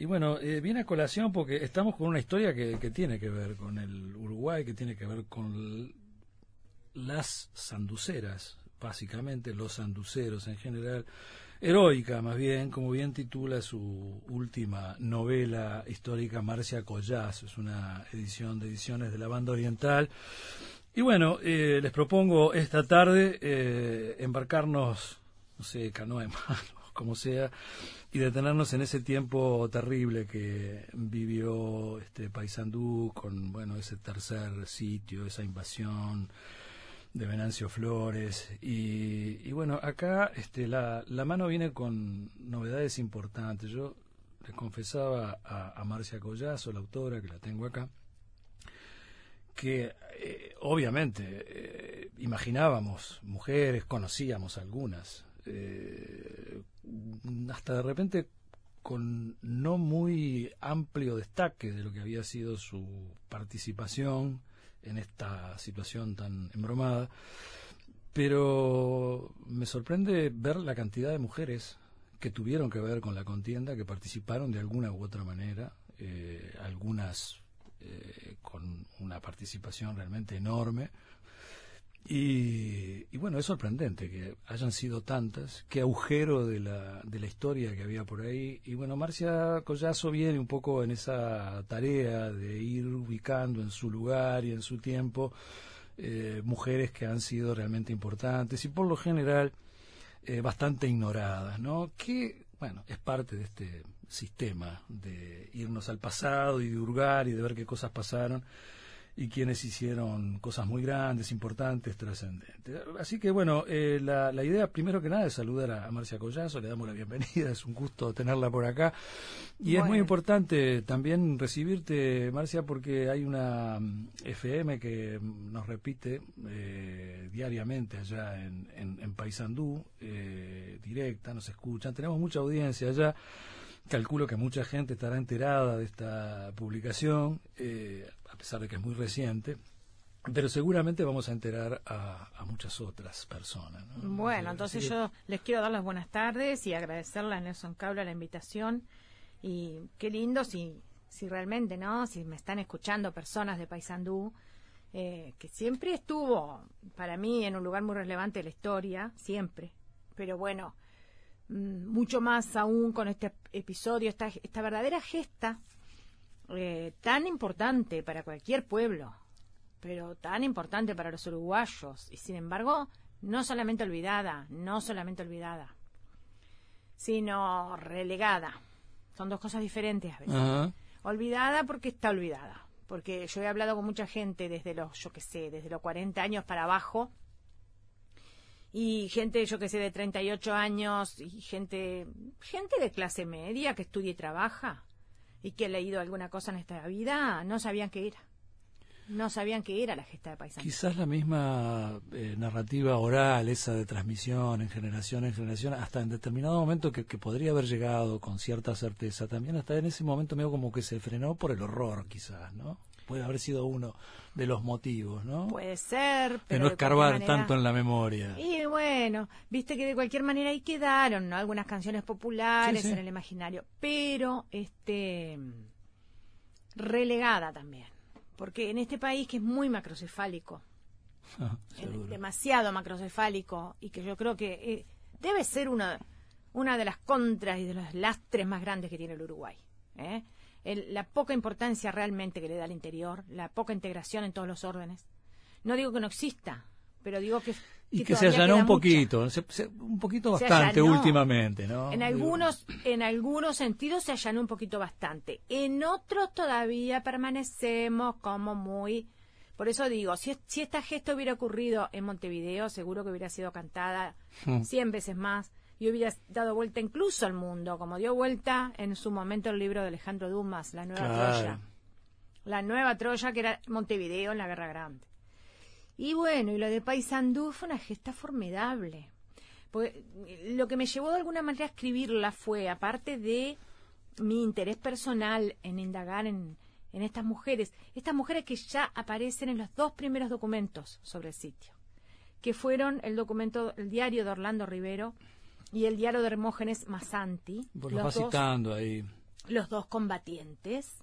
Y bueno, eh, viene a colación porque estamos con una historia que, tiene que ver con el Uruguay, que tiene que ver con las sanduceras, básicamente, los sanduceros en general, heroica más bien, como bien titula su última novela histórica, Marcia Collaz, es una edición de ediciones de la banda oriental. Y bueno, eh, les propongo esta tarde eh, embarcarnos, no sé, canoa en como sea, y detenernos en ese tiempo terrible que vivió este Paysandú con, bueno, ese tercer sitio, esa invasión, de Venancio Flores. Y, bueno, acá este, la, la, mano viene con novedades importantes. Yo le confesaba a, Marcia Collazo, la autora, que la tengo acá, que eh, obviamente eh, imaginábamos mujeres, conocíamos algunas, eh, hasta de repente con no muy amplio destaque de lo que había sido su participación en esta situación tan embromada. Pero me sorprende ver la cantidad de mujeres que tuvieron que ver con la contienda, que participaron de alguna u otra manera, eh, algunas eh, con una participación realmente enorme. Y, bueno, es sorprendente que hayan sido tantas, qué agujero de la, de la historia que había por ahí. Y bueno, Marcia Collazo viene un poco en esa tarea de ir ubicando en su lugar y en su tiempo eh, mujeres que han sido realmente importantes y por lo general eh, bastante ignoradas, ¿no? Que, bueno, es parte de este sistema de irnos al pasado y de hurgar y de ver qué cosas pasaron y quienes hicieron cosas muy grandes, importantes, trascendentes. Así que bueno, eh, la, la, idea primero que nada es saludar a, Marcia Collazo, le damos la bienvenida, es un gusto tenerla por acá. Y es muy importante también recibirte, Marcia, porque hay una mm, FM que nos repite eh, diariamente allá en, en, Paysandú, eh, directa, nos escuchan, tenemos mucha audiencia allá. Calculo que mucha gente estará enterada de esta publicación, eh, pesar de que es muy reciente, pero seguramente vamos a enterar a, muchas otras personas. Bueno, entonces yo les quiero dar las buenas tardes y agradecerle a Nelson Cabra la invitación. Y qué lindo si, si realmente, ¿no? Si me están escuchando personas de Paysandú, eh, que siempre estuvo para mí en un lugar muy relevante de la historia, siempre. Pero bueno, Mm, mucho más aún con este episodio, esta, esta verdadera gesta eh, tan importante para cualquier pueblo, pero tan importante para los uruguayos, y sin embargo, no solamente olvidada, no solamente olvidada, sino relegada. Son dos cosas diferentes a veces. Olvidada porque está olvidada. Porque yo he hablado con mucha gente desde los, yo qué sé, desde los 40 años para abajo, y gente, yo que sé, de 38 años y gente, gente de clase media que estudia y trabaja y que ha leído alguna cosa en esta vida, no sabían qué era. No sabían qué era la gesta de paisaje. Quizás la misma eh, narrativa oral, esa de transmisión en generación en generación, hasta en determinado momento que, que, podría haber llegado con cierta certeza, también hasta en ese momento medio como que se frenó por el horror, quizás, ¿no? Puede haber sido uno de los motivos, ¿no? Puede ser, pero... De no escarbar tanto en la memoria. Y bueno, viste que de cualquier manera ahí quedaron, ¿no? Algunas canciones populares en el imaginario, pero este relegada también, porque en este país que es muy macrocefálico, demasiado macrocefálico, y que yo creo que eh, debe ser una, una de las contras y de los lastres más grandes que tiene el Uruguay. ¿eh? La poca importancia realmente que le da al interior, la poca integración en todos los órdenes. No digo que no exista, pero digo que... y que se allanó un poquito, un poquito bastante últimamente, ¿no? En algunos, en algunos sentidos se allanó un poquito bastante. En otros todavía permanecemos como muy... Por eso digo, si, si esta gesta hubiera ocurrido en Montevideo, seguro que hubiera sido cantada hmm. cien veces más y hubiera dado vuelta incluso al mundo, como dio vuelta en su momento el libro de Alejandro Dumas, La Nueva Troya. La Nueva Troya, que era Montevideo en la Guerra Grande. Y bueno, y lo de Paysandú fue una gesta formidable. Porque lo que me llevó de alguna manera a escribirla fue, aparte de mi interés personal en indagar en, en estas mujeres, estas mujeres que ya aparecen en los dos primeros documentos sobre el sitio, que fueron el documento, el diario de Orlando Rivero, y el diario de Hermógenes Masanti. lo va citando ahí. los dos combatientes.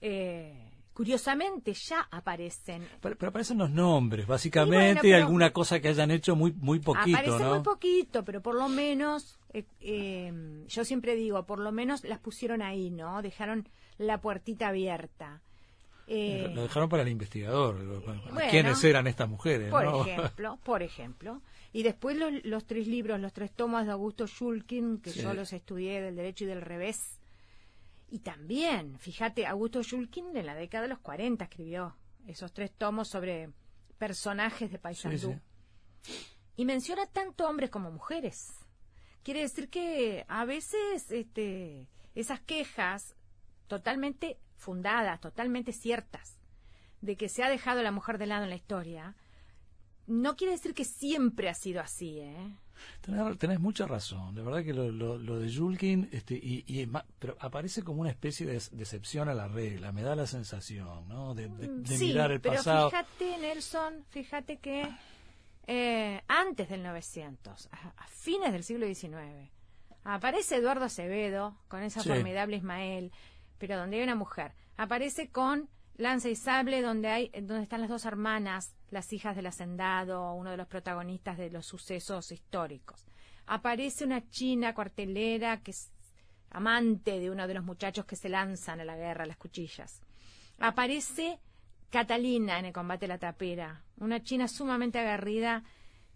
Eh, curiosamente ya aparecen. Pero, aparecen los nombres, básicamente, y alguna cosa que hayan hecho muy muy poquito, aparece muy poquito, pero por lo menos, eh, eh, yo siempre digo, por lo menos las pusieron ahí, ¿no? Dejaron la puertita abierta. Eh, lo dejaron para el investigador. ¿Quiénes eran estas mujeres? Por ejemplo, por ejemplo. Y después los, tres libros, los tres tomas de Augusto Schulkin, que yo los estudié del derecho y del revés, y también, fíjate, Augusto Schulkin en la década de los 40 escribió esos tres tomos sobre personajes de Paysandú. Y menciona tanto hombres como mujeres. Quiere decir que a veces este, esas quejas totalmente fundadas, totalmente ciertas, de que se ha dejado a la mujer de lado en la historia, no quiere decir que siempre ha sido así, ¿eh? Tenés, mucha razón. De verdad que lo, lo, de Julkin, este, y, pero aparece como una especie de decepción a la regla. Me da la sensación, ¿no? De, mm, mirar el pero Fíjate, Nelson, fíjate que eh, antes del 900, a, fines del siglo XIX, aparece Eduardo Acevedo con esa formidable Ismael, pero donde hay una mujer. Aparece con Lanza y Sable, donde hay, donde están las dos hermanas, las hijas del hacendado, uno de los protagonistas de los sucesos históricos. Aparece una china cuartelera que es amante de uno de los muchachos que se lanzan a la guerra, a las cuchillas. Aparece Catalina en el combate de la tapera, una china sumamente agarrida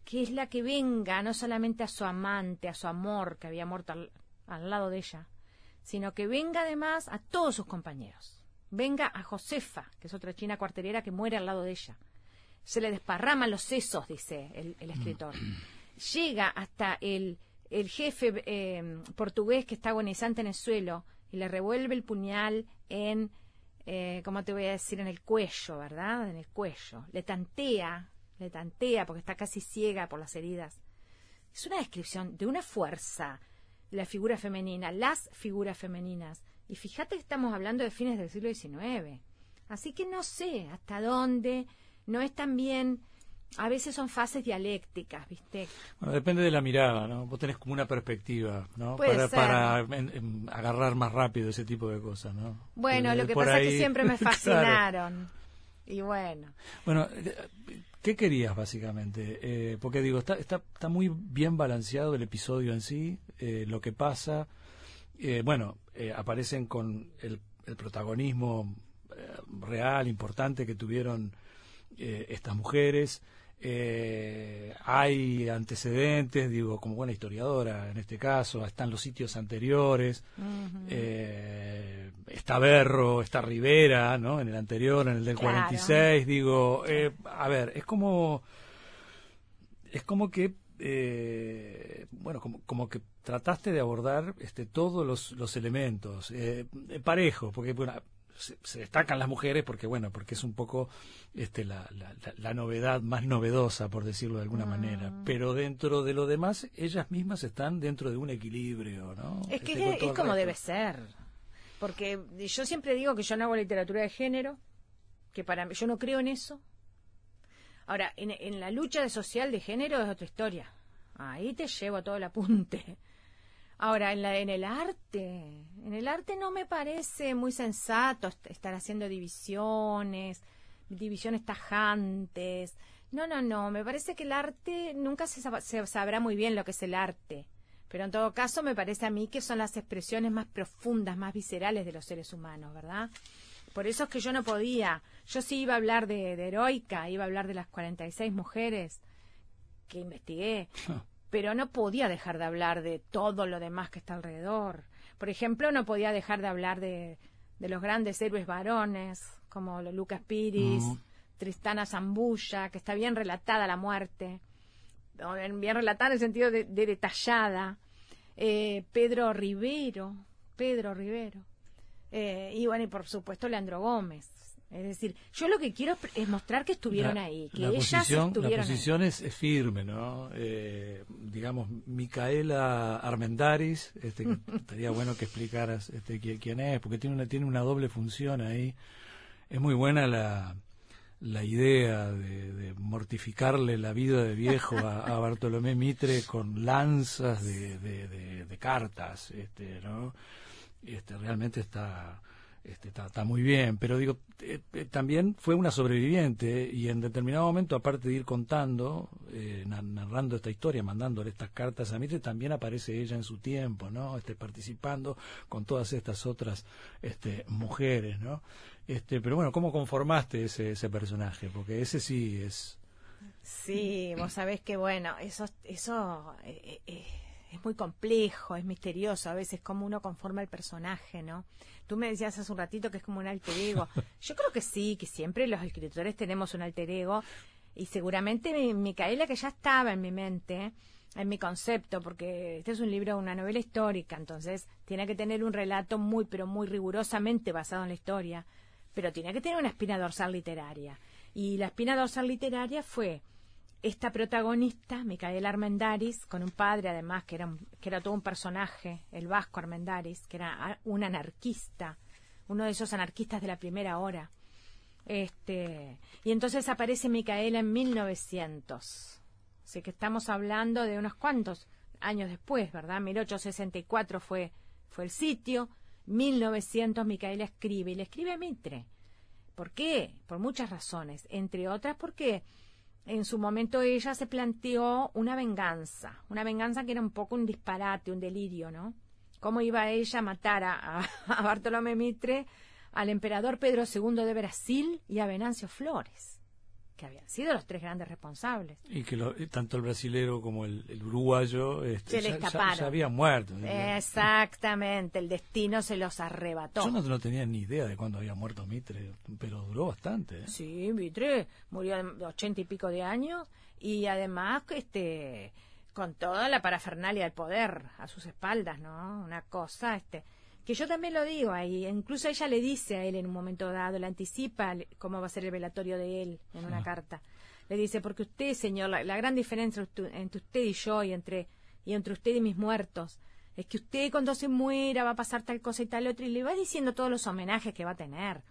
que es la que venga no solamente a su amante, a su amor que había muerto al lado de ella, sino que venga además a todos sus compañeros venga a Josefa, que es otra china cuartelera que muere al lado de ella. Se le desparraman los sesos, dice el, escritor. Llega hasta el, el jefe eh, portugués que está agonizante en el suelo y le revuelve el puñal en, eh, ¿cómo te voy a decir? En el cuello, ¿verdad? En el cuello. Le tantea, le tantea porque está casi ciega por las heridas. Es una descripción de una fuerza, la figura femenina, las figuras femeninas, y fíjate que estamos hablando de fines del siglo XIX. Así que no sé hasta dónde, no es tan bien, a veces son fases dialécticas, ¿viste? Bueno, depende de la mirada, ¿no? Vos tenés como una perspectiva, ¿no? para, para agarrar más rápido ese tipo de cosas, ¿no? Bueno, lo que pasa es que siempre me fascinaron. Y bueno. Bueno, ¿qué querías básicamente? Eh, porque digo, está, está, está muy bien balanceado el episodio en sí, eh, lo que pasa. Eh, bueno, eh, aparecen con el, protagonismo eh, real, importante que tuvieron eh, estas mujeres. hay antecedentes, digo, como buena historiadora en este caso, están los sitios anteriores, está Berro, está Rivera, ¿no? En el anterior, en el del 46, digo, a ver, es como, es como que eh, bueno, como, como, que trataste de abordar este, todos los, los elementos, eh, parejo, porque bueno, se, destacan las mujeres porque bueno, porque es un poco este, la, la, novedad más novedosa, por decirlo de alguna manera, mm. pero dentro de lo demás, ellas mismas están dentro de un equilibrio, ¿no? Es que este, es, como debe ser, porque yo siempre digo que yo no hago literatura de género, que para mí, yo no creo en eso, Ahora, en, la lucha social de género es otra historia. Ahí te llevo todo el apunte. Ahora, en, la, en el arte, en el arte no me parece muy sensato estar haciendo divisiones, divisiones tajantes. No, no, no, me parece que el arte nunca se, se sabrá muy bien lo que es el arte. Pero en todo caso me parece a mí que son las expresiones más profundas, más viscerales de los seres humanos, ¿verdad? Por eso es que yo no podía. Yo sí iba a hablar de, Heroica, iba a hablar de las 46 mujeres que investigué, pero no podía dejar de hablar de todo lo demás que está alrededor. Por ejemplo, no podía dejar de hablar de, los grandes héroes varones, como Lucas Piris, Tristana Zambulla, que está bien relatada la muerte, bien relatada en el sentido de, detallada. Eh, Pedro Rivero, Pedro Rivero. Eh, y bueno, y por supuesto Leandro Gómez. Es decir, yo lo que quiero es mostrar que estuvieron ahí, que ellas posición, estuvieron La posición Es, firme, ¿no? Eh, digamos, Micaela Armendaris, este, estaría bueno que explicaras este, quién, es, porque tiene una, tiene una doble función ahí. Es muy buena la, la idea de, mortificarle la vida de viejo a, Bartolomé Mitre con lanzas de, de, de cartas, este, ¿no? este, realmente está, este, está, muy bien, pero digo, eh, eh, también fue una sobreviviente y en determinado momento, aparte de ir contando, eh, narrando esta historia, mandándole estas cartas a Mitre, también aparece ella en su tiempo, ¿no? Este, participando con todas estas otras este, mujeres, ¿no? Este, pero bueno, ¿cómo conformaste ese, ese personaje? Porque ese sí es... Sí, vos sabés que bueno, eso, eso es muy complejo, es misterioso a veces cómo uno conforma el personaje, ¿no? Tú me decías hace un ratito que es como un alter ego. Yo creo que sí, que siempre los escritores tenemos un alter ego y seguramente Micaela que ya estaba en mi mente, en mi concepto, porque este es un libro, una novela histórica, entonces tiene que tener un relato muy, pero muy rigurosamente basado en la historia, pero tiene que tener una espina dorsal literaria. Y la espina dorsal literaria fue esta protagonista, Micaela Armendaris, con un padre además que era, que era todo un personaje, el vasco Armendaris, que era un anarquista, uno de esos anarquistas de la primera hora. Este, y entonces aparece Micaela en 1900. Así que estamos hablando de unos cuantos años después, ¿verdad? 1864 fue, fue el sitio, 1900 Micaela escribe y le escribe a Mitre. ¿Por qué? Por muchas razones, entre otras porque en su momento ella se planteó una venganza, una venganza que era un poco un disparate, un delirio, ¿no? ¿Cómo iba ella a matar a, a Bartolomé Mitre, al emperador Pedro II de Brasil y a Venancio Flores? Que habían sido los tres grandes responsables. Y que tanto el brasilero como el, uruguayo este, se ya, habían muerto. Exactamente, el destino se los arrebató. Yo no, tenía ni idea de cuándo había muerto Mitre, pero duró bastante. ¿eh? Sí, Mitre murió de ochenta y pico de años y además este con toda la parafernalia del poder a sus espaldas, ¿no? Una cosa, este que yo también lo digo ahí, incluso ella le dice a él en un momento dado, le anticipa cómo va a ser el velatorio de él en una ah. carta. Le dice, porque usted, señor, la, gran diferencia entre usted y yo y entre, y entre usted y mis muertos, es que usted cuando se muera va a pasar tal cosa y tal otra, y le va diciendo todos los homenajes que va a tener.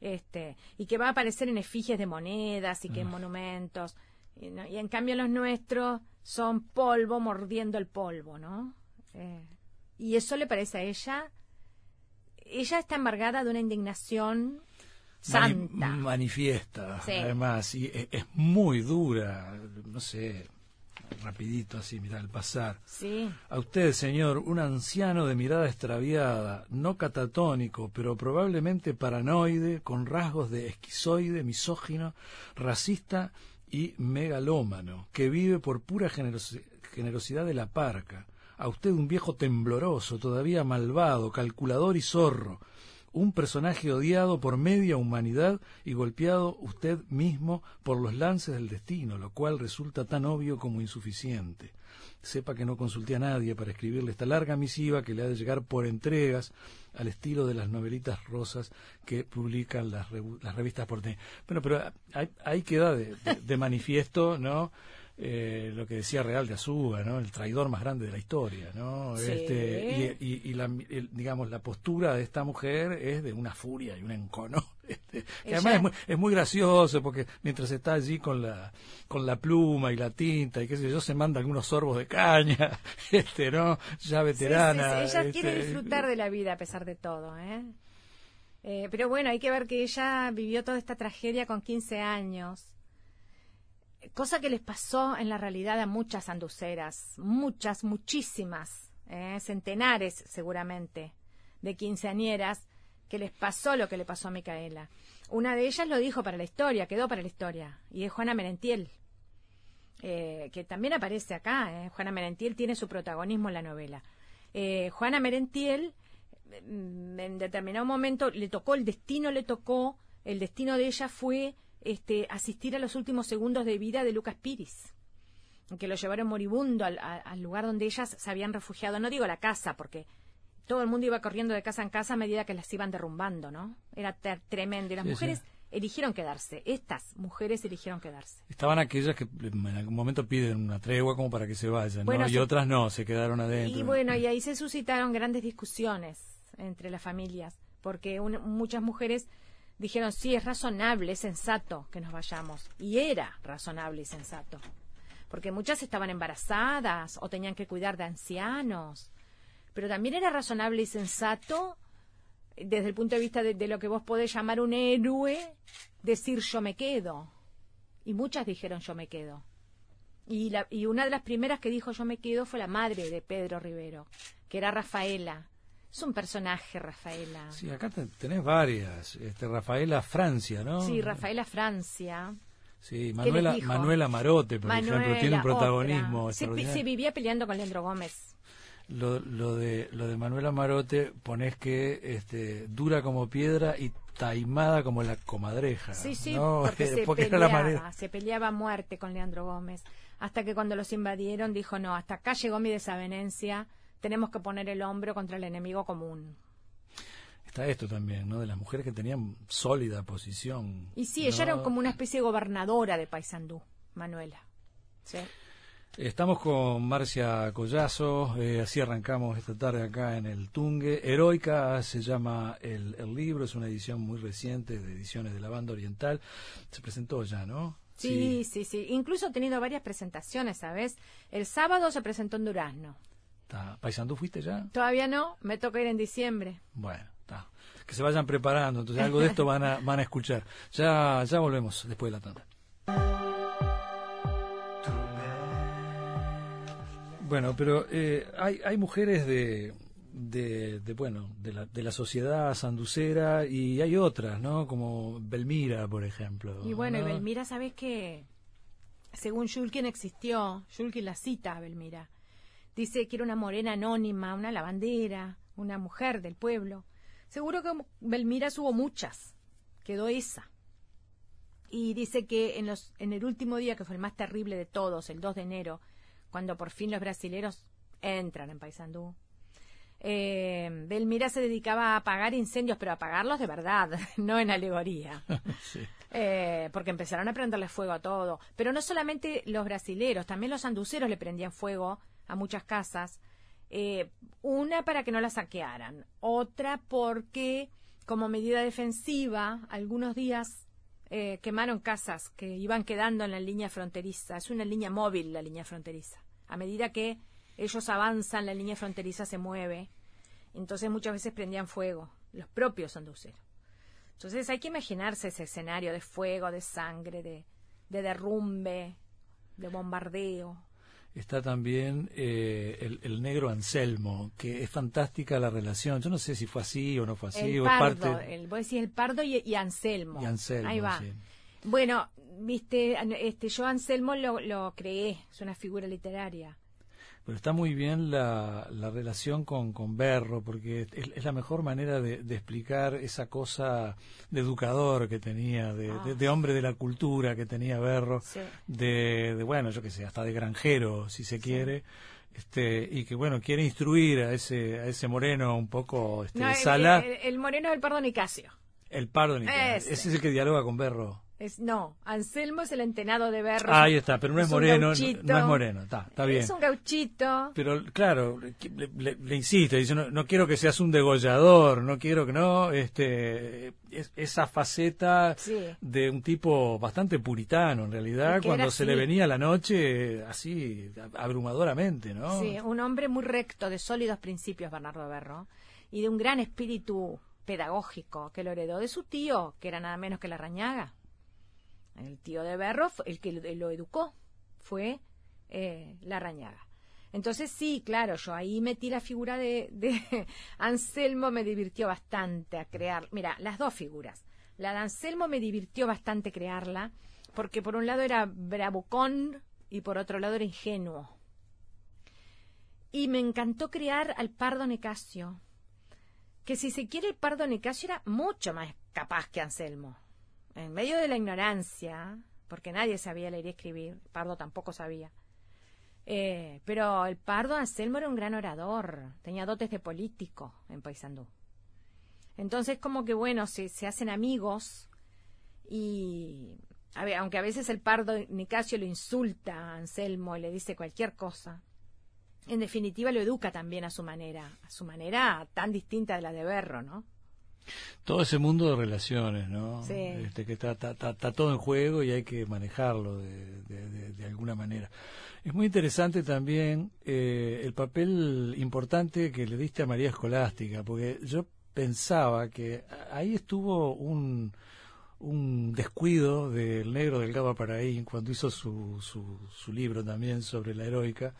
Este, y que va a aparecer en efigies de monedas y que en ah. monumentos. Y, y, en cambio los nuestros son polvo mordiendo el polvo, ¿no? Eh, y eso le parece a ella ella está embargada de una indignación santa. manifiesta, además, y es, muy dura, no sé, rapidito así, mira, al pasar. Sí. A usted, señor, un anciano de mirada extraviada, no catatónico, pero probablemente paranoide, con rasgos de esquizoide, misógino, racista y megalómano, que vive por pura generosidad de la parca a usted un viejo tembloroso, todavía malvado, calculador y zorro, un personaje odiado por media humanidad y golpeado usted mismo por los lances del destino, lo cual resulta tan obvio como insuficiente. Sepa que no consulté a nadie para escribirle esta larga misiva que le ha de llegar por entregas al estilo de las novelitas rosas que publican las, revistas porteñas. Bueno, pero ahí, queda de manifiesto, ¿no? Eh, lo que decía Real de Azúa, ¿no? El traidor más grande de la historia, ¿no? Este, y, la, digamos, la postura de esta mujer es de una furia y un encono. Este, además es muy, es muy, gracioso porque mientras está allí con la, con la pluma y la tinta y qué sé yo, se manda algunos sorbos de caña, este, ¿no? Ya veterana. ella quiere este, disfrutar de la vida a pesar de todo, ¿eh? ¿eh? Pero bueno, hay que ver que ella vivió toda esta tragedia con 15 años cosa que les pasó en la realidad a muchas anduceras, muchas, muchísimas, eh, centenares seguramente, de quinceañeras, que les pasó lo que le pasó a Micaela. Una de ellas lo dijo para la historia, quedó para la historia, y es Juana Merentiel, eh, que también aparece acá. Eh. Juana Merentiel tiene su protagonismo en la novela. Juana Merentiel, mm, en determinado momento, le tocó el destino, le tocó, el destino de ella fue este, asistir a los últimos segundos de vida de Lucas Piris, que lo llevaron moribundo al, lugar donde ellas se habían refugiado. No digo la casa, porque todo el mundo iba corriendo de casa en casa a medida que las iban derrumbando, ¿no? Era tremendo. Y las mujeres eligieron quedarse. Estas mujeres eligieron quedarse. Estaban aquellas que en algún momento piden una tregua como para que se vayan, y otras no, se quedaron adentro. Y bueno, y ahí se suscitaron grandes discusiones entre las familias, porque muchas mujeres dijeron, sí, es razonable, es sensato que nos vayamos. Y era razonable y sensato. Porque muchas estaban embarazadas o tenían que cuidar de ancianos. pero también era razonable y sensato desde el punto de vista de, lo que vos podés llamar un héroe, decir yo me quedo. Y muchas dijeron yo me quedo. Y, la, y una de las primeras que dijo yo me quedo fue la madre de Pedro Rivero, que era Rafaela. Es un personaje, Rafaela. Sí, acá tenés varias. Este, Rafaela Francia, ¿no? Sí, Rafaela Francia. Sí, Manuela, Manuela Marote, por ejemplo, tiene un protagonismo. Se, se, vivía peleando con Leandro Gómez lo, lo, de, lo de Manuela Marote pones que este, dura como piedra y taimada como la comadreja. Sí, sí, porque, se, peleaba, se peleaba a muerte con Leandro Gómez. Hasta que cuando los invadieron dijo, no, hasta acá llegó mi desavenencia, tenemos que poner el hombro contra el enemigo común. Está esto también, ¿no? De las mujeres que tenían sólida posición. Y sí, ella era como una especie de gobernadora de Paysandú, Manuela. ¿sí? Estamos con Marcia Collazo, eh, así arrancamos esta tarde acá en el Tungue. Heroica se llama el, libro, es una edición muy reciente de ediciones de la banda oriental. Se presentó ya, ¿no? Sí, sí, sí. Incluso ha tenido varias presentaciones, ¿sabes? El sábado se presentó en Durazno. ¿Paisandú fuiste ya? Todavía no, me toca ir en diciembre. Bueno, está. Que se vayan preparando, entonces algo de esto van a, van a escuchar. Ya, ya volvemos después de la tanda. Bueno, pero eh, hay, hay mujeres de, de, bueno, de la, de la sociedad sanducera y hay otras, ¿no? Como Belmira, por ejemplo. Y bueno, y Belmira, ¿sabes qué? Según Shulkin existió, Shulkin la cita a Belmira. Dice que era una morena anónima, una lavandera, una mujer del pueblo. Seguro que Belmira hubo muchas, quedó esa. Y dice que en, los, en el último día, que fue el más terrible de todos, el 2 de enero, cuando por fin los brasileros entran en Paysandú. Eh, Belmira se dedicaba a apagar incendios, pero a apagarlos de verdad, no en alegoría. Eh, porque empezaron a prenderle fuego a todo. Pero no solamente los brasileros, también los anduceros le prendían fuego a muchas casas. Eh, una para que no la saquearan, otra porque como medida defensiva, algunos días eh, quemaron casas que iban quedando en la línea fronteriza. Es una línea móvil la línea fronteriza. A medida que ellos avanzan, la línea fronteriza se mueve. Entonces muchas veces prendían fuego, los propios anduceros. Entonces hay que imaginarse ese escenario de fuego, de sangre, de derrumbe, de bombardeo está también eh, el, negro Anselmo, que es fantástica la relación. Yo no sé si fue así o no fue así. El o pardo, parte... el, vos decís el pardo y, Anselmo. Y Anselmo, Ahí va. Bueno, viste, este, yo Anselmo lo, lo creé, es una figura literaria. Pero está muy bien la, la relación con, con Berro, porque es, la mejor manera de, explicar esa cosa de educador que tenía, de, ah. hombre de la cultura que tenía Berro, de, bueno, yo qué sé, hasta de granjero, si se quiere. Este, y que bueno quiere instruir a ese a ese moreno un poco este, sala el, moreno es el pardo Nicasio el pardo Nicasio ese. ese es el que dialoga con Berro no, Anselmo es el entenado de Berro. ahí está, pero no es, moreno, no, es moreno, está, está bien. Es un gauchito. Pero claro, le, insisto, dice, no, quiero que seas un degollador, no quiero que no, este, esa faceta de un tipo bastante puritano en realidad, cuando se le venía la noche así abrumadoramente, ¿no? Sí, un hombre muy recto, de sólidos principios, Bernardo Berro, y de un gran espíritu pedagógico que lo heredó de su tío, que era nada menos que la rañaga. El tío de Berro, el que lo educó, fue eh, la rañaga. Entonces sí, claro, yo ahí metí la figura de, de, Anselmo, me divirtió bastante a crear. Mira, las dos figuras. La de Anselmo me divirtió bastante crearla, porque por un lado era bravucón y por otro lado era ingenuo. Y me encantó crear al Pardo Nicasio, que si se quiere el Pardo Nicasio era mucho más capaz que Anselmo en medio de la ignorancia, porque nadie sabía leer y escribir, Pardo tampoco sabía. Eh, pero el Pardo Anselmo era un gran orador, tenía dotes de político en Paysandú. Entonces, como que bueno, se, se hacen amigos y aunque a veces el Pardo Nicasio lo insulta a Anselmo y le dice cualquier cosa, en definitiva lo educa también a su manera, a su manera tan distinta de la de Berro, ¿no? Todo ese mundo de relaciones, ¿no? Sí. Este, que está, está, está, todo en juego y hay que manejarlo de, de, de, alguna manera. Es muy interesante también eh, el papel importante que le diste a María Escolástica, porque yo pensaba que ahí estuvo un, un descuido del negro del Gaba Paraín cuando hizo su, su, su libro también sobre la heroica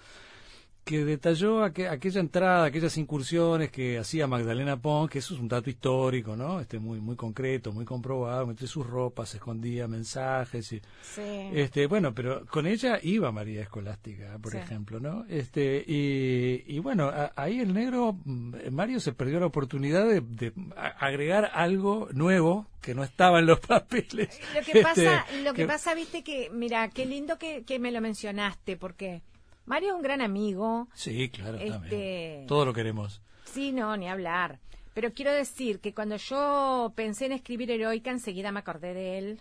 que detalló aquella entrada, aquellas incursiones que hacía Magdalena Pons, que eso es un dato histórico, ¿no? Este muy muy concreto, muy comprobado, entre sus ropas se escondía mensajes y este, bueno, pero con ella iba María Escolástica, por ejemplo, ¿no? Este y, y bueno, ahí el negro mm, Mario se perdió la oportunidad de, agregar algo nuevo que no estaba en los papeles. Lo que pasa, este, lo que, pasa, viste que mira, qué lindo que, que me lo mencionaste porque Mario es un gran amigo. Sí, claro, este... Todo lo queremos. Sí, no, ni hablar. Pero quiero decir que cuando yo pensé en escribir Heroica, enseguida me acordé de él.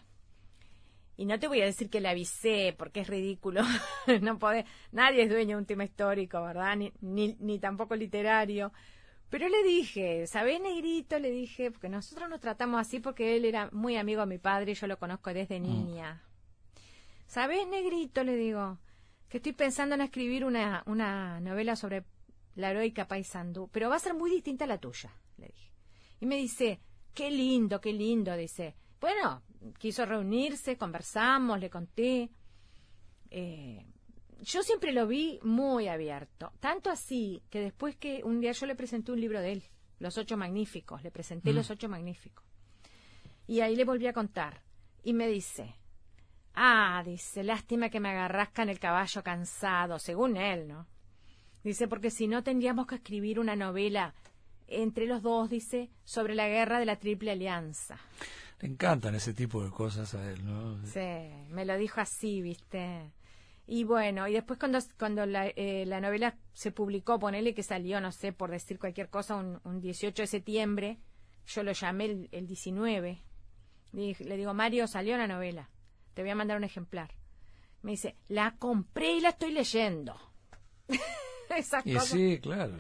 Y no te voy a decir que le avisé, porque es ridículo. no puede, nadie es dueño de un tema histórico, ¿verdad? Ni, ni, ni tampoco literario. Pero le dije, ¿sabés, Negrito? Le dije, porque nosotros nos tratamos así porque él era muy amigo de mi padre y yo lo conozco desde mm. niña. ¿Sabés, Negrito? Le digo, que estoy pensando en escribir una, una novela sobre la heroica Paisandú, pero va a ser muy distinta a la tuya, le dije. Y me dice, qué lindo, qué lindo, dice. Bueno, quiso reunirse, conversamos, le conté. Eh, yo siempre lo vi muy abierto, tanto así que después que un día yo le presenté un libro de él, Los Ocho Magníficos, le presenté Los. Ocho Magníficos. Y ahí le volví a contar. Y me dice, Ah, dice, lástima que me agarrasca en el caballo cansado, según él, ¿no? Dice, porque si no tendríamos que escribir una novela entre los dos, dice, sobre la guerra de la Triple Alianza. Le encantan ese tipo de cosas a él, ¿no? Sí, me lo dijo así, ¿viste? Y bueno, y después cuando, cuando la, eh, la novela se publicó, ponele que salió, no sé, por decir cualquier cosa, un, un 18 de septiembre, yo lo llamé el, el 19. le digo, Mario, salió la novela te voy a mandar un ejemplar. Me dice, la compré y la estoy leyendo. y sí, claro,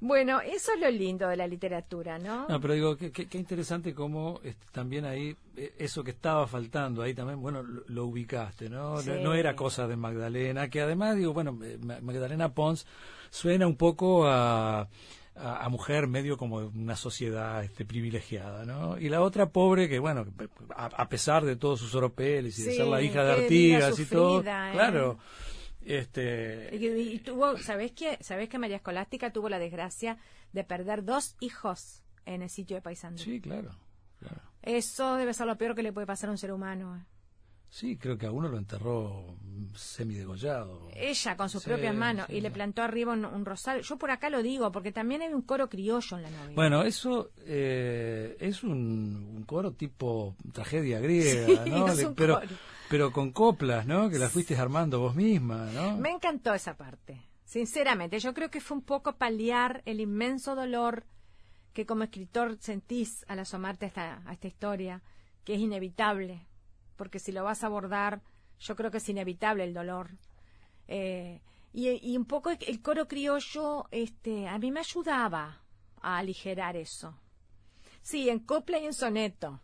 Bueno, eso es lo lindo de la literatura, ¿no? No, pero digo, qué, interesante cómo este, también ahí, eh, eso que estaba faltando, ahí también, bueno, lo, ubicaste, ¿no? ¿no? era cosa de Magdalena, que además, digo, bueno, eh, Magdalena Pons suena un poco a a, mujer medio como una sociedad este, privilegiada, ¿no? Y la otra pobre que, bueno, a, pesar de todos sus oropeles y de ser la hija de Artigas y todo, ¿eh? claro. Este... Y, tuvo, ¿sabés que, ¿sabés que María Escolástica tuvo la desgracia de perder dos hijos en el sitio de Paisandú? Sí, claro, claro. Eso debe ser lo peor que le puede pasar a un ser humano. ¿eh? Sí, creo que a uno lo enterró semidegollado. Ella con sus propias manos y le plantó arriba un, rosal. Yo por acá lo digo porque también hay un coro criollo en la novela. Bueno, eso eh, es un, coro tipo tragedia griega, ¿no? pero, pero con coplas, ¿no? Que las fuiste armando vos misma, ¿no? Me encantó esa parte. Sinceramente, yo creo que fue un poco paliar el inmenso dolor que como escritor sentís al asomarte a esta, a esta historia, que es inevitable porque si lo vas a abordar, yo creo que es inevitable el dolor. Eh, y, un poco el coro criollo, este, a mí me ayudaba a aligerar eso. Sí, en copla y en soneto.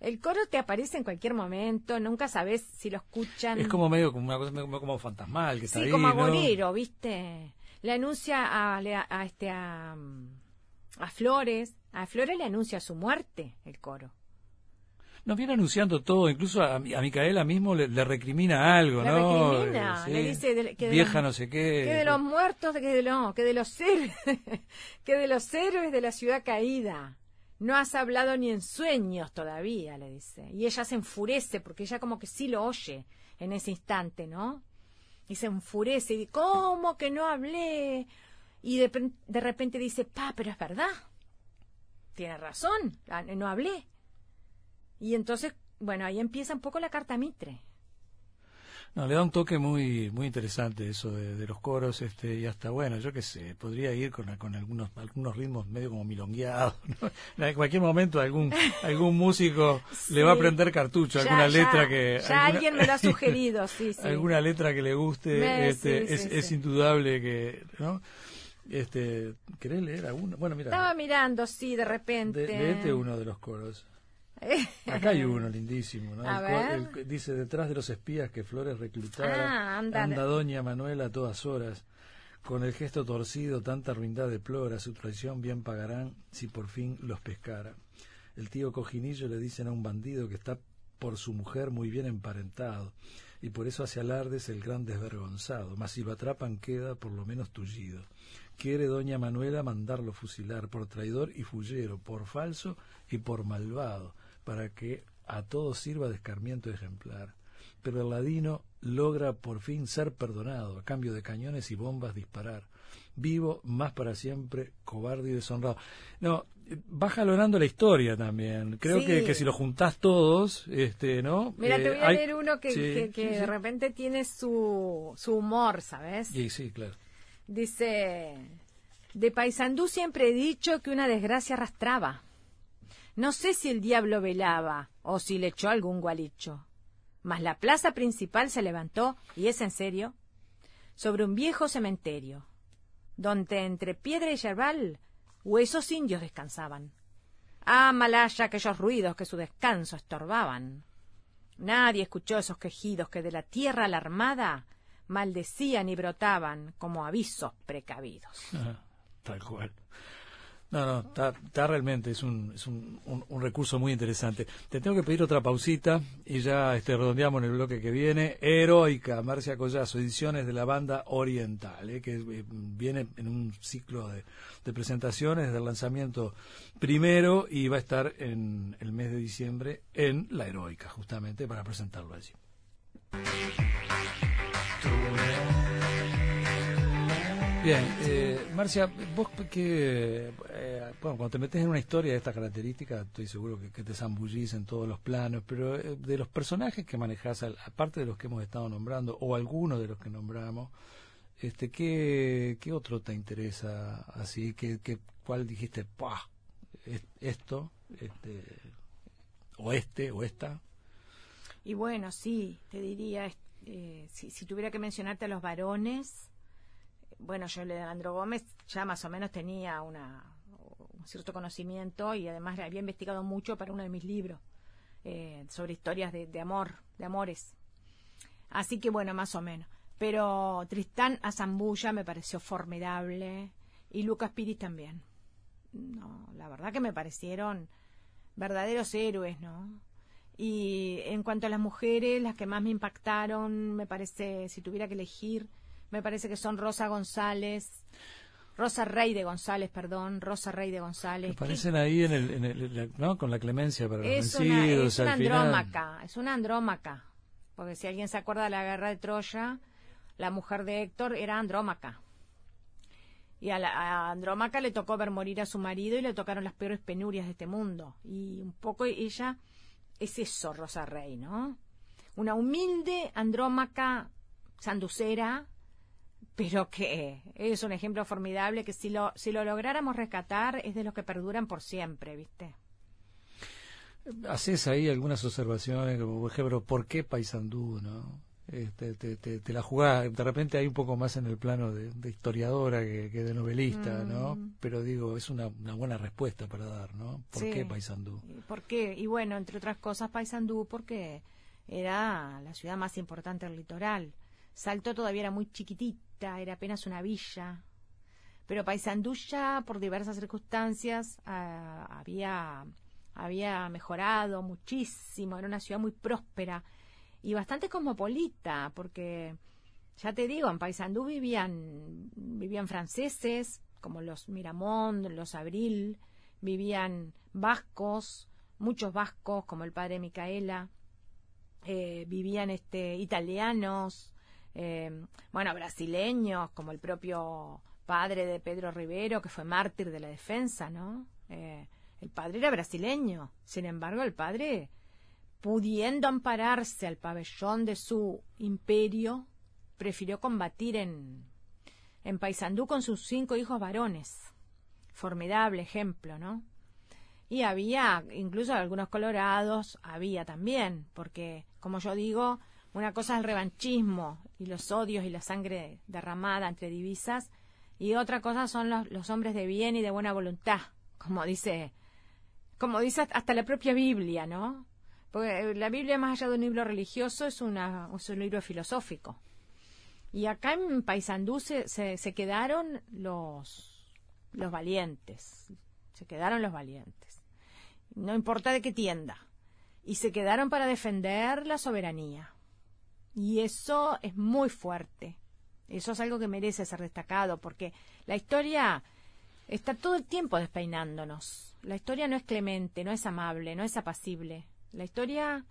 El coro te aparece en cualquier momento, nunca sabes si lo escuchan. Es como medio como una cosa como fantasmal que está sí, como agorero, ¿viste? Le anuncia a, a, este a, a Flores, a Flores le anuncia su muerte el coro nos viene anunciando todo, incluso a, a Micaela mismo le, recrimina algo, le ¿no? Recrimina, le dice que vieja no sé qué. Que de los muertos, que de, que de los héroes, que de los héroes de la ciudad caída. No has hablado ni en sueños todavía, le dice. Y ella se enfurece porque ella como que sí lo oye en ese instante, ¿no? Y se enfurece y dice, ¿cómo que no hablé? Y de, de repente dice, pa, pero es verdad. Tiene razón, ah, no hablé. Y entonces, bueno, ahí empieza un poco la carta Mitre. No, le da un toque muy muy interesante eso de, los coros, este y hasta bueno, yo qué sé, podría ir con, con algunos algunos ritmos medio como milongueados. En cualquier momento algún algún músico le va a prender cartucho, alguna letra que ya alguien me lo ha sugerido, sí, sí. alguna letra que le guste, este, es, es indudable que, ¿no? Este, ¿Querés leer alguno? Bueno, mira. Estaba mirando, sí, de repente. leete uno de los coros. Acá hay uno lindísimo, ¿no? dice, detrás de los espías que Flores reclutara, ah, anda, doña Manuela a todas horas. Con el gesto torcido, tanta ruindad deplora, su traición bien pagarán si por fin los pescara. El tío Cojinillo le dicen a un bandido que está por su mujer muy bien emparentado, y por eso hace alardes el gran desvergonzado, mas si lo atrapan queda por lo menos tullido. Quiere doña Manuela mandarlo fusilar por traidor y fullero, por falso y por malvado, para que a todos sirva de escarmiento ejemplar. Pero el ladino logra por fin ser perdonado, a cambio de cañones y bombas disparar. Vivo más para siempre, cobarde y deshonrado. No, va jalonando la historia también. Creo que, si lo juntás todos, este, ¿no? Mira, te voy a eh, leer uno que, que, de repente tiene su, su humor, ¿sabes? Sí, sí, claro. Dice, de Paisandú siempre he dicho que una desgracia arrastraba. No sé si el diablo velaba o si le echó algún gualicho. Mas la plaza principal se levantó, y es en serio, sobre un viejo cementerio, donde entre piedra y yerbal huesos indios descansaban. Ah, malaya aquellos ruidos que su descanso estorbaban. Nadie escuchó esos quejidos que de la tierra alarmada maldecían y brotaban como avisos precavidos. tal cual. No, no, está, realmente, es, un, es un, un, recurso muy interesante. Te tengo que pedir otra pausita y ya este, redondeamos en el bloque que viene. Heroica, Marcia Collazo, ediciones de la banda Oriental, eh, que eh, viene en un ciclo de, de presentaciones desde el lanzamiento primero y va a estar en el mes de diciembre en La Heroica, justamente para presentarlo allí. Bien, eh, Marcia, vos que, eh, bueno, cuando te metes en una historia de esta característica, estoy seguro que, te zambullís en todos los planos, pero eh, de los personajes que manejas, aparte de los que hemos estado nombrando, o algunos de los que nombramos, este, ¿qué, qué otro te interesa así? ¿Qué, qué, ¿Cuál dijiste, ¡pah! Esto, este, o este, o esta. Y bueno, sí, te diría, eh, si, si tuviera que mencionarte a los varones, bueno, yo Leandro Gómez ya más o menos tenía una, un cierto conocimiento y además había investigado mucho para uno de mis libros eh, sobre historias de, amor, de amores. Así que bueno, más o menos. Pero Tristán Azambulla me pareció formidable y Lucas Piris también. No, la verdad que me parecieron verdaderos héroes, ¿no? Y en cuanto a las mujeres, las que más me impactaron, me parece, si tuviera que elegir, me parece que son Rosa González, Rosa Rey de González, perdón, Rosa Rey de González. Aparecen ahí en el, ¿no? Con la clemencia para es los una, Es una andrómaca, es una andrómaca. Porque si alguien se acuerda de la guerra de Troya, la mujer de Héctor era andrómaca. Y a, la, a Andrómaca le tocó ver morir a su marido y le tocaron las peores penurias de este mundo. Y un poco ella es eso, Rosa Rey, ¿no? Una humilde andrómaca sanducera pero que es un ejemplo formidable que si lo, si lo lográramos rescatar es de los que perduran por siempre, ¿viste? Haces ahí algunas observaciones, como por ejemplo, ¿por qué Paysandú, no? Este, te, la jugás, de repente hay un poco más en el plano de, historiadora que, de novelista, ¿no? Mm. Pero digo, es una, buena respuesta para dar, ¿no? ¿Por qué Paysandú? ¿Por qué? Y bueno, entre otras cosas, Paysandú porque era la ciudad más importante del litoral. Salto todavía era muy chiquitito era apenas una villa. Pero Paysandú ya, por diversas circunstancias, ah, había, había mejorado muchísimo, era una ciudad muy próspera y bastante cosmopolita, porque ya te digo, en Paysandú vivían, vivían franceses, como los Miramont, los Abril, vivían vascos, muchos vascos, como el padre Micaela, eh, vivían este, italianos, eh, bueno, brasileños, como el propio padre de Pedro Rivero, que fue mártir de la defensa, ¿no? Eh, el padre era brasileño, sin embargo, el padre, pudiendo ampararse al pabellón de su imperio, prefirió combatir en, en Paysandú con sus cinco hijos varones. Formidable ejemplo, ¿no? Y había, incluso algunos colorados, había también, porque, como yo digo, una cosa es el revanchismo y los odios y la sangre derramada entre divisas y otra cosa son los, hombres de bien y de buena voluntad, como dice, como dice hasta la propia Biblia, ¿no? Porque la Biblia, más allá de un libro religioso, es, una, un libro filosófico. Y acá en Paysandú se, se, quedaron los, los valientes. Se quedaron los valientes. No importa de qué tienda. Y se quedaron para defender la soberanía. Y eso es muy fuerte. Eso es algo que merece ser destacado, porque la historia está todo el tiempo despeinándonos. La historia no es clemente, no es amable, no es apacible. La historia,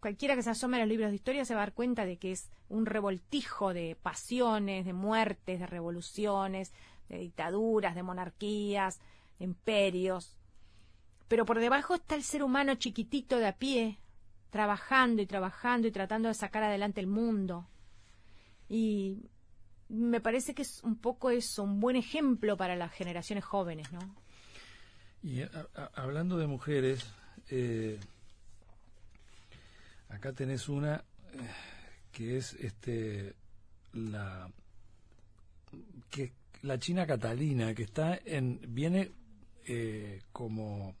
cualquiera que se asome a los libros de historia se va a dar cuenta de que es un revoltijo de pasiones, de muertes, de revoluciones, de dictaduras, de monarquías, de imperios. Pero por debajo está el ser humano chiquitito de a pie, trabajando y trabajando y tratando de sacar adelante el mundo. Y me parece que es un poco eso, un buen ejemplo para las generaciones jóvenes, ¿no? Y hablando de mujeres, eh, Acá tenés una eh, que es este la que la China Catalina que está en viene eh, como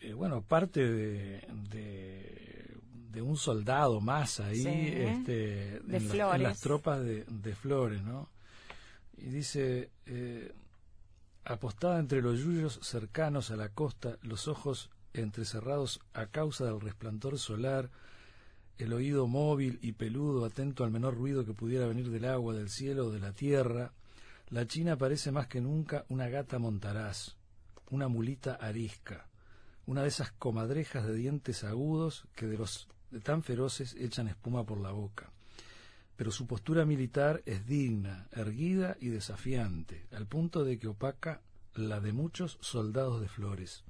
eh, bueno parte de, de, un soldado más ahí este, de en, las tropas de, de, Flores no y dice apostada entre los yuyos cercanos a la costa los ojos entrecerrados a causa del resplandor solar, el oído móvil y peludo, atento al menor ruido que pudiera venir del agua, del cielo o de la tierra, la China parece más que nunca una gata montaraz, una mulita arisca, una de esas comadrejas de dientes agudos que de los tan feroces echan espuma por la boca. Pero su postura militar es digna, erguida y desafiante, al punto de que opaca la de muchos soldados de flores.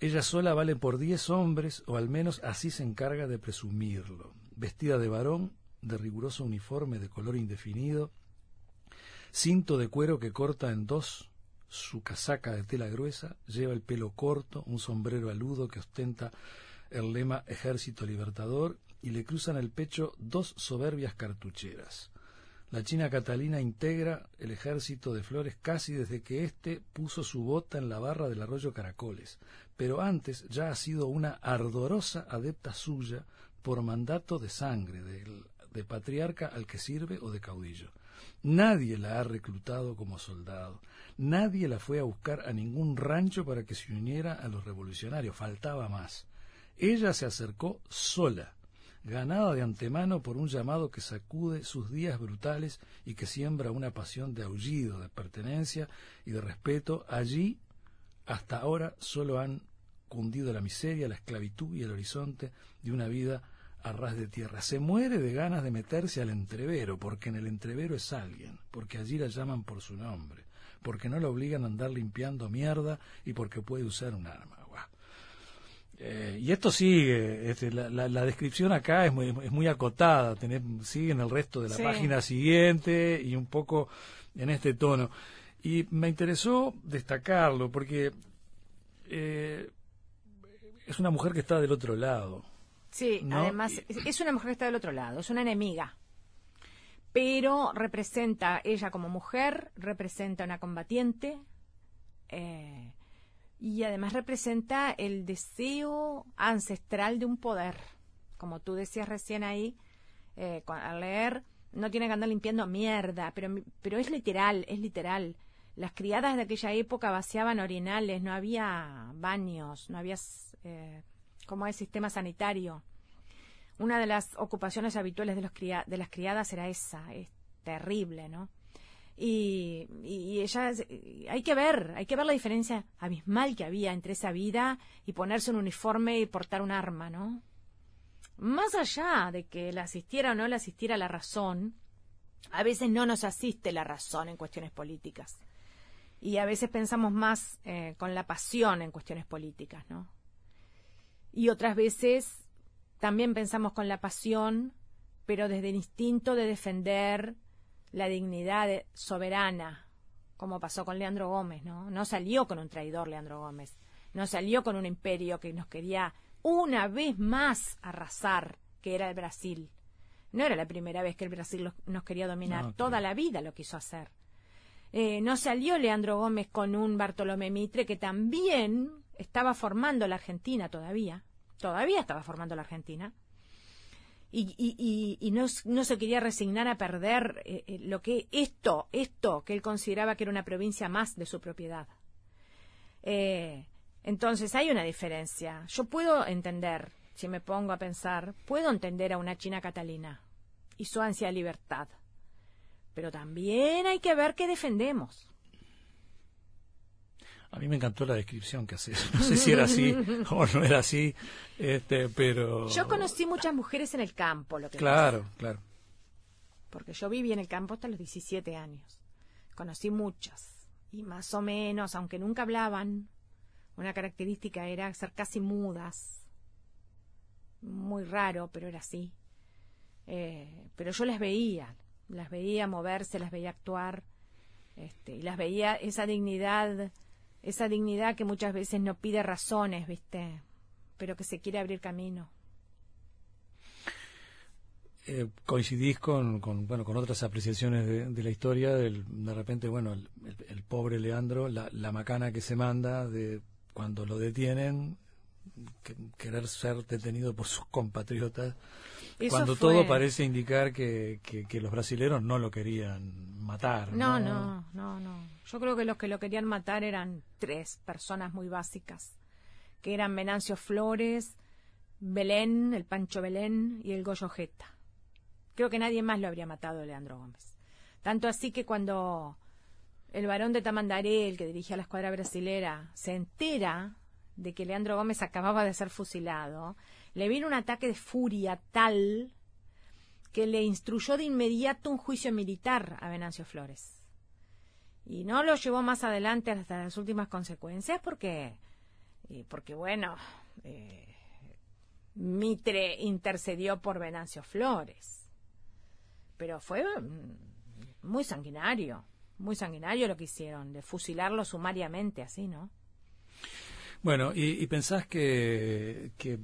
Ella sola vale por diez hombres, o al menos así se encarga de presumirlo. Vestida de varón, de riguroso uniforme de color indefinido, cinto de cuero que corta en dos, su casaca de tela gruesa, lleva el pelo corto, un sombrero aludo que ostenta el lema Ejército Libertador y le cruzan el pecho dos soberbias cartucheras. La China Catalina integra el ejército de Flores casi desde que éste puso su bota en la barra del arroyo Caracoles, pero antes ya ha sido una ardorosa adepta suya por mandato de sangre, de, patriarca al que sirve o de caudillo. Nadie la ha reclutado como soldado, nadie la fue a buscar a ningún rancho para que se uniera a los revolucionarios, faltaba más. Ella se acercó sola, ganada de antemano por un llamado que sacude sus días brutales y que siembra una pasión de aullido, de pertenencia y de respeto. Allí, hasta ahora, solo han cundido la miseria, la esclavitud y el horizonte de una vida a ras de tierra. Se muere de ganas de meterse al entrevero, porque en el entrevero es alguien, porque allí la llaman por su nombre, porque no la obligan a andar limpiando mierda y porque puede usar un arma. Eh, y esto sigue, este, la, descripción acá es muy, es muy acotada, sigue en el resto de la página siguiente y un poco en este tono. Y me interesó destacarlo porque eh, es una mujer que está del otro lado. Sí, además es una mujer que está del otro lado, es una enemiga. Pero representa, ella como mujer, representa una combatiente. Eh, y además representa el deseo ancestral de un poder. Como tú decías recién ahí, eh, al leer, no tiene que andar limpiando mierda, pero, pero es literal, es literal. Las criadas de aquella época vaciaban orinales, no había baños, no había eh, como el sistema sanitario. Una de las ocupaciones habituales de, los de las criadas era esa, es terrible, ¿no? Y, y, ella, hay que ver, hay que ver la diferencia abismal que había entre esa vida y ponerse un uniforme y portar un arma, ¿no? Más allá de que la asistiera o no la asistiera la razón, a veces no nos asiste la razón en cuestiones políticas. Y a veces pensamos más eh, con la pasión en cuestiones políticas, ¿no? Y otras veces también pensamos con la pasión, pero desde el instinto de defender la dignidad soberana, como pasó con Leandro Gómez, ¿no? No salió con un traidor Leandro Gómez, no salió con un imperio que nos quería una vez más arrasar, que era el Brasil. No era la primera vez que el Brasil nos quería dominar, toda la vida lo quiso hacer. Eh, no salió Leandro Gómez con un Bartolomé Mitre que también estaba formando la Argentina todavía, todavía estaba formando la Argentina, y, no, se quería resignar a perder eh, eh, lo que esto, esto que él consideraba que era una provincia más de su propiedad. Eh, entonces hay una diferencia. Yo puedo entender, si me pongo a pensar, puedo entender a una China Catalina y su ansia de libertad, pero también hay que ver qué defendemos. A mí me encantó la descripción que haces. No sé si era así o no era así, este, pero... Yo conocí muchas mujeres en el campo, lo que Claro, claro. Porque yo viví en el campo hasta los 17 años. Conocí muchas. Y más o menos, aunque nunca hablaban, una característica era ser casi mudas. Muy raro, pero era así. Eh, pero yo las veía, las veía moverse, las veía actuar, este, y las veía esa dignidad esa dignidad que muchas veces no pide razones, ¿viste? Pero que se quiere abrir camino. Eh, coincidís con, con, bueno, con otras apreciaciones de, la historia, del, de repente, bueno, el, pobre Leandro, la, la, macana que se manda de cuando lo detienen, querer ser detenido por sus compatriotas, cuando todo parece indicar que, que, los brasileros no lo querían matar. No, no, no, no, Yo creo que los que lo querían matar eran tres personas muy básicas, que eran Venancio Flores, Belén, el Pancho Belén y el Goyo Jeta. Creo que nadie más lo habría matado Leandro Gómez. Tanto así que cuando el varón de Tamandaré, el que dirigía la escuadra brasilera, se entera de que Leandro Gómez acababa de ser fusilado, le vino un ataque de furia tal que le instruyó de inmediato un juicio militar a Venancio Flores. Y no lo llevó más adelante hasta las últimas consecuencias porque, porque bueno, eh, Mitre intercedió por Venancio Flores. Pero fue mm, muy sanguinario, muy sanguinario lo que hicieron, de fusilarlo sumariamente así, ¿no? Bueno, y, pensás que, que,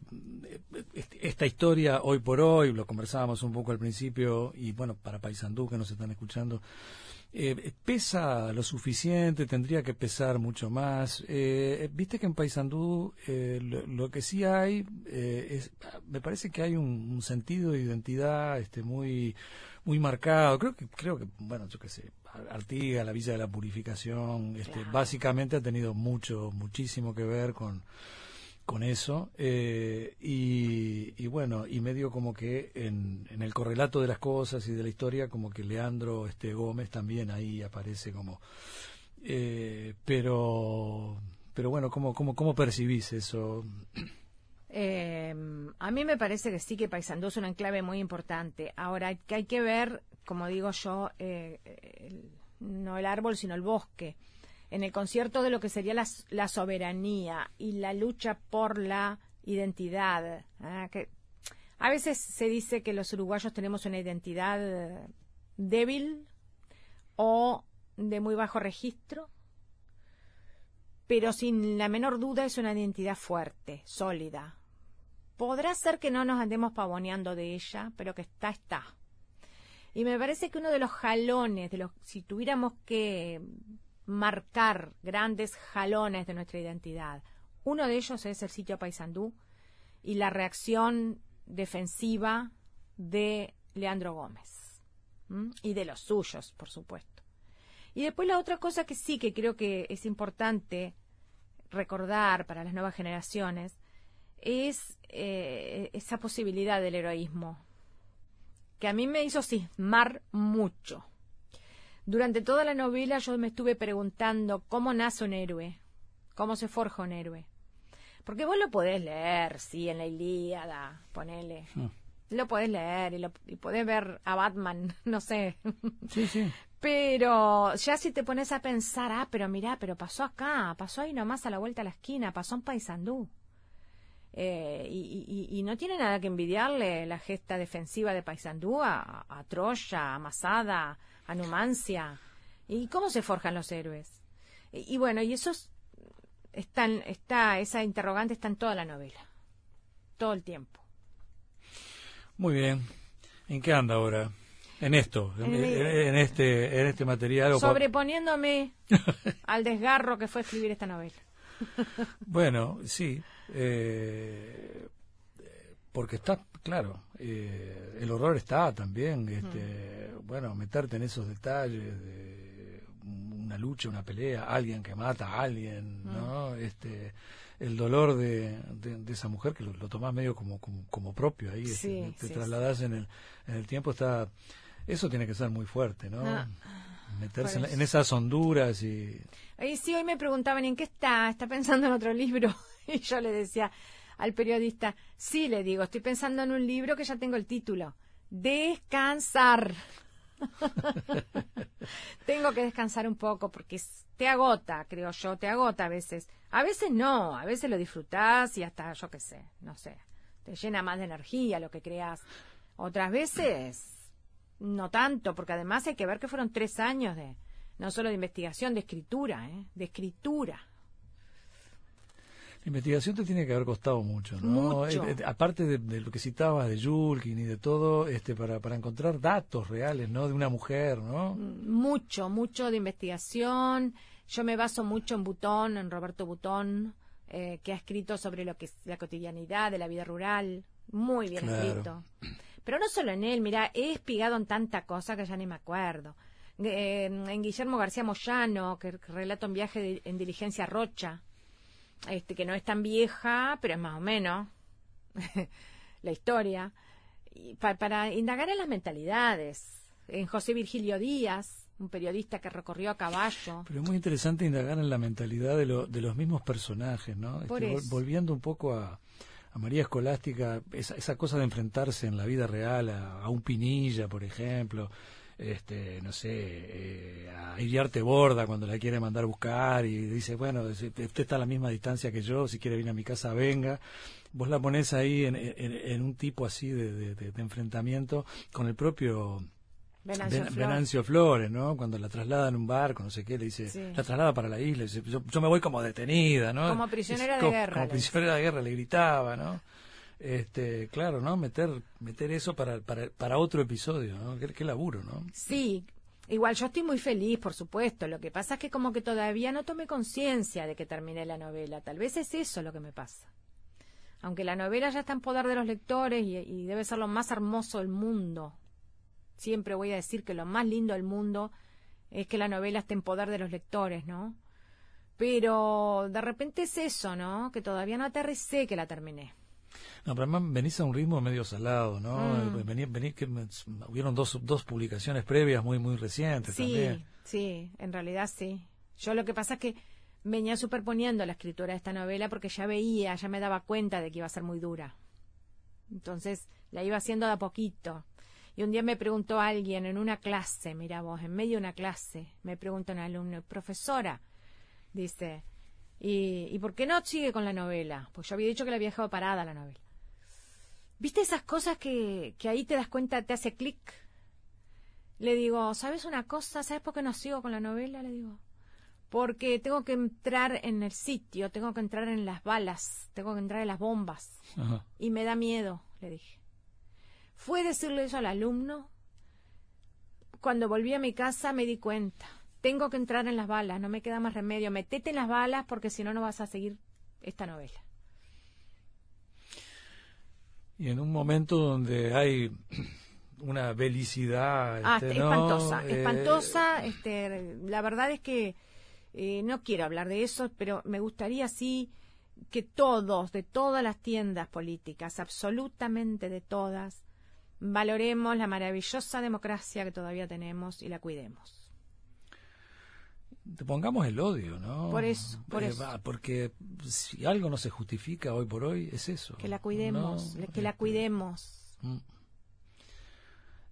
esta historia hoy por hoy, lo conversábamos un poco al principio, y bueno, para Paisandú que nos están escuchando, eh, pesa lo suficiente, tendría que pesar mucho más. Eh, Viste que en Paysandú eh, lo, que sí hay, eh, es, me parece que hay un, sentido de identidad este, muy muy marcado. Creo que, creo que bueno, yo qué sé, Artiga, la Villa de la Purificación, este, básicamente ha tenido mucho, muchísimo que ver con, con eso. Eh, y, bueno, y medio como que en, en, el correlato de las cosas y de la historia, como que Leandro este, Gómez también ahí aparece como... Eh, pero, pero bueno, ¿cómo, cómo, cómo percibís eso? Eh, a mí me parece que sí que Paysandú es un enclave muy importante. Ahora, que hay que ver, como digo yo, eh, no el árbol, sino el bosque. En el concierto de lo que sería la, soberanía y la lucha por la identidad. ¿eh? que a veces se dice que los uruguayos tenemos una identidad débil o de muy bajo registro, pero sin la menor duda es una identidad fuerte, sólida, Podrá ser que no nos andemos pavoneando de ella, pero que está, está. Y me parece que uno de los jalones, de los, si tuviéramos que marcar grandes jalones de nuestra identidad, uno de ellos es el sitio Paysandú y la reacción defensiva de Leandro Gómez y de los suyos, por supuesto. Y después la otra cosa que sí que creo que es importante recordar para las nuevas generaciones es eh, esa posibilidad del heroísmo, que a mí me hizo cismar mucho. Durante toda la novela yo me estuve preguntando cómo nace un héroe, cómo se forja un héroe. Porque vos lo podés leer, sí, en la Ilíada, ponele. Lo podés leer y, lo, y podés ver a Batman, no sé. Sí, sí. Pero ya si te pones a pensar, ah, pero mirá, pero pasó acá, pasó ahí nomás a la vuelta a la esquina, pasó en Paysandú. Eh, y, no tiene nada que envidiarle la gesta defensiva de Paysandú a, Troya, a Masada, a Numancia. ¿Y cómo se forjan los héroes? Y, bueno, y eso están, está, esa interrogante está en toda la novela, todo el tiempo. Muy bien. ¿En qué anda ahora? En esto, en, este, en este material. Sobreponiéndome al desgarro que fue escribir esta novela. bueno, sí. Eh, porque está, claro, eh, el horror está también. Este, Bueno, meterte en esos detalles de una lucha, una pelea, alguien que mata a alguien, ¿no? Este el dolor de, de, esa mujer que lo, lo tomás medio como, como, propio ahí, este, te, trasladás en el, en el tiempo, está eso tiene que ser muy fuerte, ¿no? Ah, Meterse en, esas honduras y... Ahí sí, hoy me preguntaban, ¿en qué está? ¿Está pensando en otro libro? y yo le decía al periodista, sí, le digo, estoy pensando en un libro que ya tengo el título, Descansar. Tengo que descansar un poco porque te agota, creo yo, te agota a veces. A veces no, a veces lo disfrutás y hasta, yo qué sé, no sé, te llena más de energía lo que creas. Otras veces no tanto, porque además hay que ver que fueron tres años de, no solo de investigación, de escritura, ¿eh? de escritura. La investigación te tiene que haber costado mucho, ¿no? Mucho. Eh, eh, aparte de, lo que citabas de Julkin y de todo, este, para, para encontrar datos reales, ¿no? De una mujer, ¿no? Mucho, mucho de investigación. Yo me baso mucho en Butón, en Roberto Butón, eh, que ha escrito sobre lo que es la cotidianidad de la vida rural. Muy bien escrito. Pero no solo en él, mira, he espigado en tanta cosa que ya ni me acuerdo. en Guillermo García Moyano, que relato un viaje en diligencia Rocha, este, que no es tan vieja, pero es más o menos la historia, y para indagar en las mentalidades. En José Virgilio Díaz, un periodista que recorrió a caballo. Pero es muy interesante indagar en la mentalidad de, de los mismos personajes, ¿no? Este, volviendo un poco a, a María Escolástica, esa, esa, cosa de enfrentarse en la vida real a, un Pinilla, por ejemplo, este, no sé, eh, a Iriarte Borda cuando la quiere mandar a buscar y dice, bueno, usted está a la misma distancia que yo, si quiere venir a mi casa, venga. Vos la pones ahí en, en, un tipo así de, de, enfrentamiento con el propio Venancio, Flores. ¿no? Cuando la traslada en un barco, no sé qué, le dice, la traslada para la isla, dice, yo, me voy como detenida, ¿no? Como prisionera de guerra. Como prisionera de guerra, le gritaba, ¿no? Este, claro, ¿no? Meter, meter eso para, para, para otro episodio, ¿no? Qué, laburo, ¿no? Sí, Igual yo estoy muy feliz, por supuesto. Lo que pasa es que como que todavía no tomé conciencia de que terminé la novela. Tal vez es eso lo que me pasa. Aunque la novela ya está en poder de los lectores y, y debe ser lo más hermoso del mundo. Siempre voy a decir que lo más lindo del mundo es que la novela esté en poder de los lectores, ¿no? Pero de repente es eso, ¿no? Que todavía no aterricé que la terminé. No, pero además venís a un ritmo medio salado, ¿no? Mm. que hubieron dos, dos publicaciones previas muy, muy recientes sí, también. Sí, en realidad sí. Yo lo que pasa es que venía superponiendo la escritura de esta novela porque ya veía, ya me daba cuenta de que iba a ser muy dura. Entonces la iba haciendo de a poquito. Y un día me preguntó alguien en una clase, mira vos, en medio de una clase, me pregunta un alumno, profesora, dice, ¿y, ¿y por qué no sigue con la novela? Pues yo había dicho que le había dejado parada la novela. ¿Viste esas cosas que, que ahí te das cuenta, te hace clic? Le digo, ¿sabes una cosa? ¿Sabes por qué no sigo con la novela? Le digo, porque tengo que entrar en el sitio, tengo que entrar en las balas, tengo que entrar en las bombas. Y me da miedo, le dije. Fue decirle eso al alumno. Cuando volví a mi casa me di cuenta. Tengo que entrar en las balas, no me queda más remedio. Metete en las balas porque si no, no vas a seguir esta novela. Y en un momento donde hay una belicidad ah, este, espantosa, eh, espantosa. Este, la verdad es que eh, no quiero hablar de eso, pero me gustaría sí que todos, de todas las tiendas políticas, absolutamente de todas, valoremos la maravillosa democracia que todavía tenemos y la cuidemos pongamos el odio, ¿no? Por eso, por eh, eso. porque si algo no se justifica hoy por hoy, es eso. Que la cuidemos, que la este, cuidemos. Mm.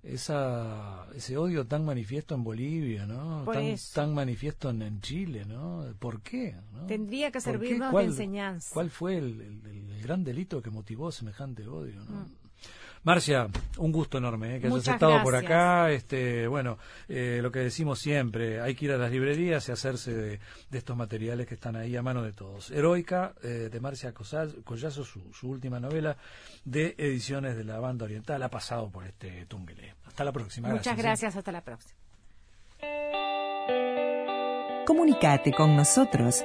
Esa, ese odio tan manifiesto en Bolivia, ¿no? tan, tan, manifiesto en, Chile, ¿no? ¿Por qué? Tendría que servirnos de enseñanza. ¿Cuál fue el, gran delito que motivó semejante odio, ¿no? Mm. Marcia, un gusto enorme eh, que hayas estado por acá. Este, bueno, eh, lo que decimos siempre, hay que ir a las librerías y hacerse de, estos materiales que están ahí a mano de todos. Heroica, eh, de Marcia Collazo, su, última novela de ediciones de la banda oriental, ha pasado por este Tungelé. Hasta la próxima. Muchas gracias, hasta la próxima. Comunicate con nosotros